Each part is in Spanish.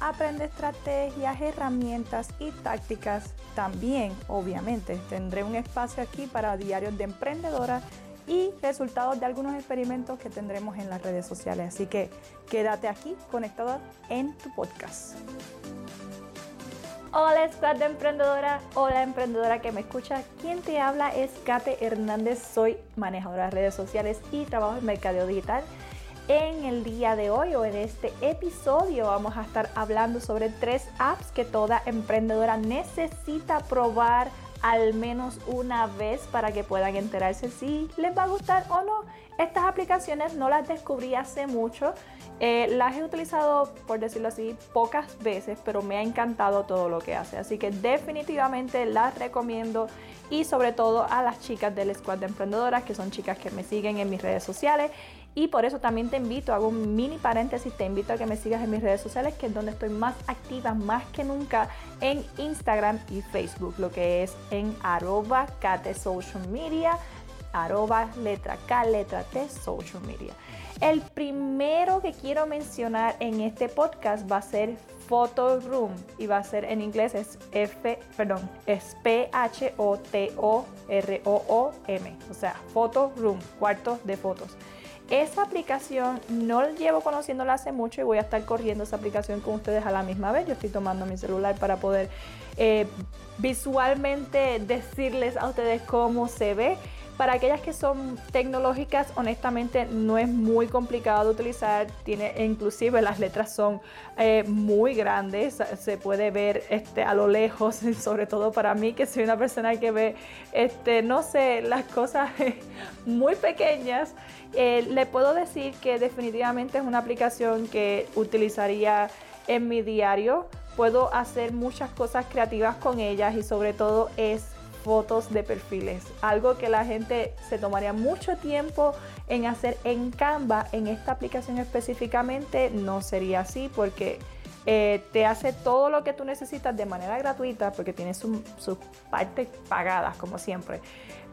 aprende estrategias, herramientas y tácticas. También, obviamente, tendré un espacio aquí para diarios de emprendedora y resultados de algunos experimentos que tendremos en las redes sociales. Así que quédate aquí conectada en tu podcast. Hola Squad de Emprendedora, hola emprendedora que me escucha. Quien te habla es Kate Hernández, soy manejadora de redes sociales y trabajo en mercadeo digital en el día de hoy o en este episodio vamos a estar hablando sobre tres apps que toda emprendedora necesita probar al menos una vez para que puedan enterarse si les va a gustar o no. Estas aplicaciones no las descubrí hace mucho, eh, las he utilizado, por decirlo así, pocas veces, pero me ha encantado todo lo que hace. Así que definitivamente las recomiendo y sobre todo a las chicas del Squad de Emprendedoras, que son chicas que me siguen en mis redes sociales y por eso también te invito, hago un mini paréntesis, te invito a que me sigas en mis redes sociales, que es donde estoy más activa, más que nunca, en Instagram y Facebook, lo que es en arroba Kate Social Media, arroba letra K, letra T, Social Media. El primero que quiero mencionar en este podcast va a ser Photo Room y va a ser en inglés es F, perdón, es P H O T O R O O M, o sea, Photo Room, cuarto de fotos. Esa aplicación no llevo conociéndola hace mucho y voy a estar corriendo esa aplicación con ustedes a la misma vez. Yo estoy tomando mi celular para poder eh, visualmente decirles a ustedes cómo se ve. Para aquellas que son tecnológicas, honestamente no es muy complicado de utilizar. Tiene, inclusive las letras son eh, muy grandes, se puede ver este, a lo lejos, sobre todo para mí que soy una persona que ve, este, no sé, las cosas muy pequeñas. Eh, le puedo decir que definitivamente es una aplicación que utilizaría en mi diario. Puedo hacer muchas cosas creativas con ellas y sobre todo es fotos de perfiles. Algo que la gente se tomaría mucho tiempo en hacer en Canva, en esta aplicación específicamente, no sería así porque eh, te hace todo lo que tú necesitas de manera gratuita porque tiene sus partes pagadas como siempre.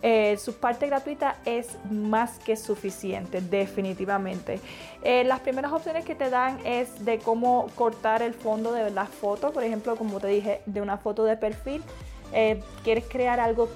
Eh, su parte gratuita es más que suficiente, definitivamente. Eh, las primeras opciones que te dan es de cómo cortar el fondo de la foto, por ejemplo, como te dije, de una foto de perfil eh, quieres crear algo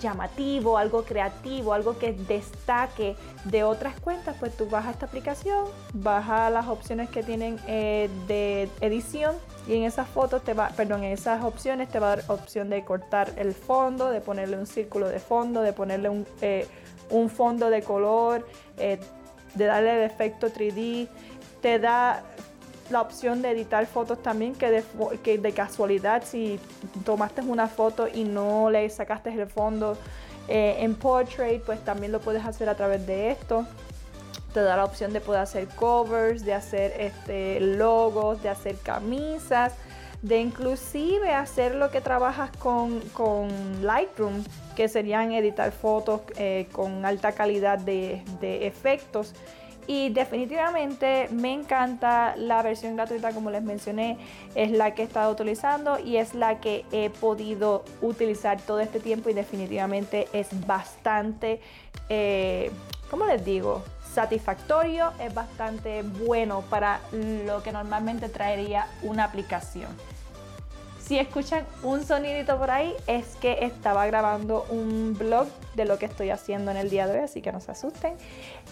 llamativo, algo creativo, algo que destaque de otras cuentas, pues tú vas a esta aplicación, vas a las opciones que tienen eh, de edición y en esas fotos te va, perdón, en esas opciones te va a dar opción de cortar el fondo, de ponerle un círculo de fondo, de ponerle un, eh, un fondo de color, de darle el efecto 3D, te da la opción de editar fotos también, que de, que de casualidad si tomaste una foto y no le sacaste el fondo eh, en portrait, pues también lo puedes hacer a través de esto. Te da la opción de poder hacer covers, de hacer este, logos, de hacer camisas, de inclusive hacer lo que trabajas con, Lightroom, que serían editar fotos eh, con alta calidad de, de efectos. Y definitivamente me encanta la versión gratuita, como les mencioné, es la que he estado utilizando y es la que he podido utilizar todo este tiempo y definitivamente es bastante, eh, ¿cómo les digo? Satisfactorio, es bastante bueno para lo que normalmente traería una aplicación. Si escuchan un sonidito por ahí, es que estaba grabando un blog de lo que estoy haciendo en el día de hoy, así que no se asusten.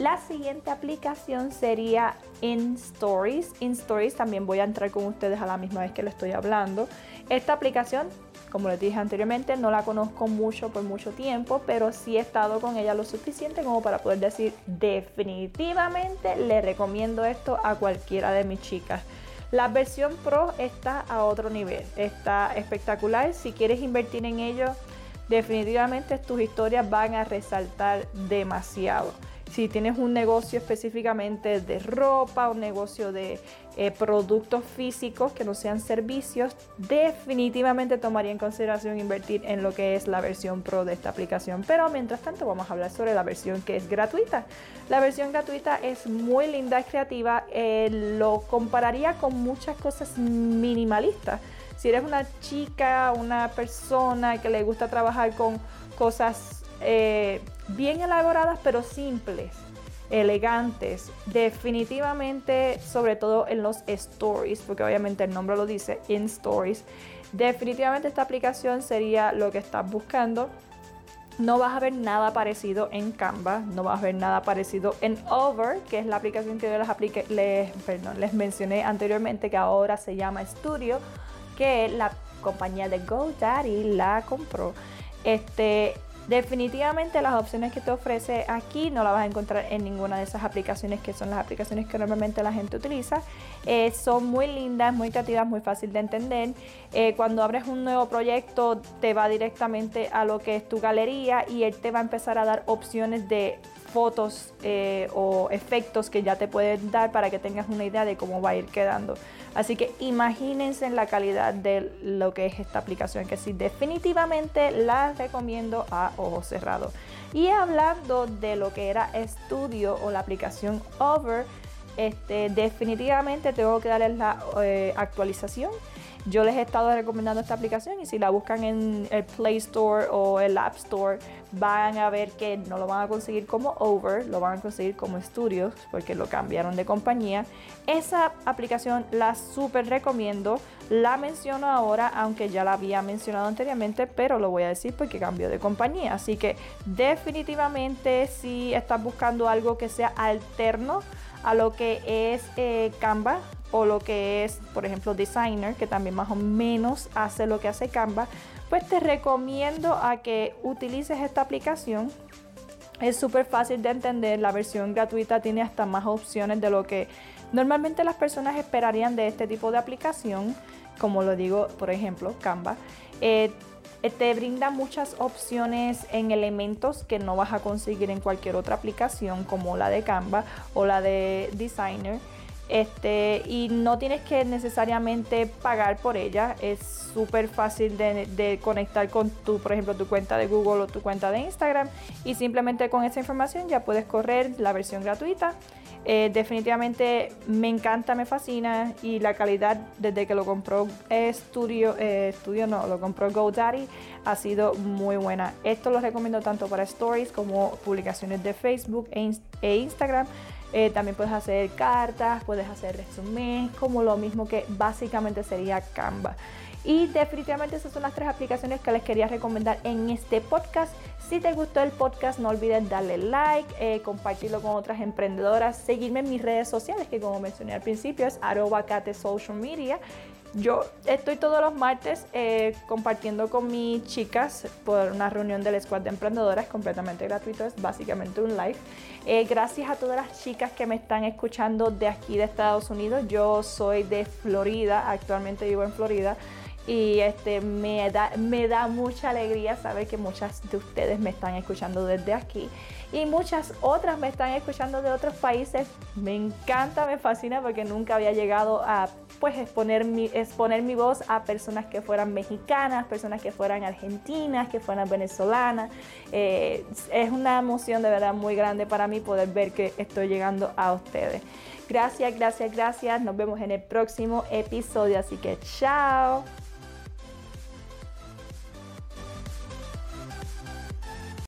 La siguiente aplicación sería InStories. InStories también voy a entrar con ustedes a la misma vez que le estoy hablando. Esta aplicación, como les dije anteriormente, no la conozco mucho por mucho tiempo, pero sí he estado con ella lo suficiente como para poder decir definitivamente le recomiendo esto a cualquiera de mis chicas. La versión Pro está a otro nivel, está espectacular. Si quieres invertir en ello, definitivamente tus historias van a resaltar demasiado. Si tienes un negocio específicamente de ropa, un negocio de eh, productos físicos que no sean servicios, definitivamente tomaría en consideración invertir en lo que es la versión pro de esta aplicación. Pero mientras tanto vamos a hablar sobre la versión que es gratuita. La versión gratuita es muy linda, es creativa, eh, lo compararía con muchas cosas minimalistas. Si eres una chica, una persona que le gusta trabajar con cosas eh, bien elaboradas pero simples, elegantes, definitivamente, sobre todo en los stories, porque obviamente el nombre lo dice, in stories, definitivamente esta aplicación sería lo que estás buscando. No vas a ver nada parecido en Canva, no vas a ver nada parecido en Over, que es la aplicación que yo les, les mencioné anteriormente, que ahora se llama Studio, que la compañía de GoDaddy la compró. Este, Definitivamente las opciones que te ofrece aquí no las vas a encontrar en ninguna de esas aplicaciones que son las aplicaciones que normalmente la gente utiliza. Eh, son muy lindas, muy creativas, muy fácil de entender. Eh, cuando abres un nuevo proyecto te va directamente a lo que es tu galería y él te va a empezar a dar opciones de fotos eh, o efectos que ya te pueden dar para que tengas una idea de cómo va a ir quedando. Así que imagínense en la calidad de lo que es esta aplicación, que sí, definitivamente la recomiendo a ojos cerrados. Y hablando de lo que era Studio o la aplicación Over, este, definitivamente tengo que darles la eh, actualización yo les he estado recomendando esta aplicación y si la buscan en el Play Store o el App Store van a ver que no lo van a conseguir como Over, lo van a conseguir como Studios porque lo cambiaron de compañía. Esa aplicación la súper recomiendo, la menciono ahora aunque ya la había mencionado anteriormente, pero lo voy a decir porque cambió de compañía. Así que definitivamente si estás buscando algo que sea alterno a lo que es eh, Canva, o lo que es, por ejemplo, Designer, que también más o menos hace lo que hace Canva, pues te recomiendo a que utilices esta aplicación. Es súper fácil de entender, la versión gratuita tiene hasta más opciones de lo que normalmente las personas esperarían de este tipo de aplicación, como lo digo, por ejemplo, Canva. Eh, eh, te brinda muchas opciones en elementos que no vas a conseguir en cualquier otra aplicación como la de Canva o la de Designer. Este, y no tienes que necesariamente pagar por ella. Es súper fácil de, conectar con tu, por ejemplo, tu cuenta de Google o tu cuenta de Instagram. Y simplemente con esa información ya puedes correr la versión gratuita. Eh, definitivamente me encanta, me fascina y la calidad desde que lo compró Studio, eh, no, lo compró GoDaddy ha sido muy buena. Esto lo recomiendo tanto para stories como publicaciones de Facebook e, e Instagram. Eh, también puedes hacer cartas, puedes hacer resumés, como lo mismo que básicamente sería Canva. Y definitivamente esas son las tres aplicaciones que les quería recomendar en este podcast. Si te gustó el podcast, no olvides darle like, eh, compartirlo con otras emprendedoras, seguirme en mis redes sociales, que como mencioné al principio es arroba social media. Yo estoy todos los martes eh, compartiendo con mis chicas por una reunión del squad de emprendedoras completamente gratuito, es básicamente un live. Eh, gracias a todas las chicas que me están escuchando de aquí de Estados Unidos. Yo soy de Florida, actualmente vivo en Florida y este me da, me da mucha alegría saber que muchas de ustedes me están escuchando desde aquí y muchas otras me están escuchando de otros países. Me encanta, me fascina porque nunca había llegado a pues exponer mi, exponer mi voz a personas que fueran mexicanas, personas que fueran argentinas, que fueran venezolanas. Eh, es una emoción de verdad muy grande para mí poder ver que estoy llegando a ustedes. Gracias, gracias, gracias. Nos vemos en el próximo episodio. Así que chao.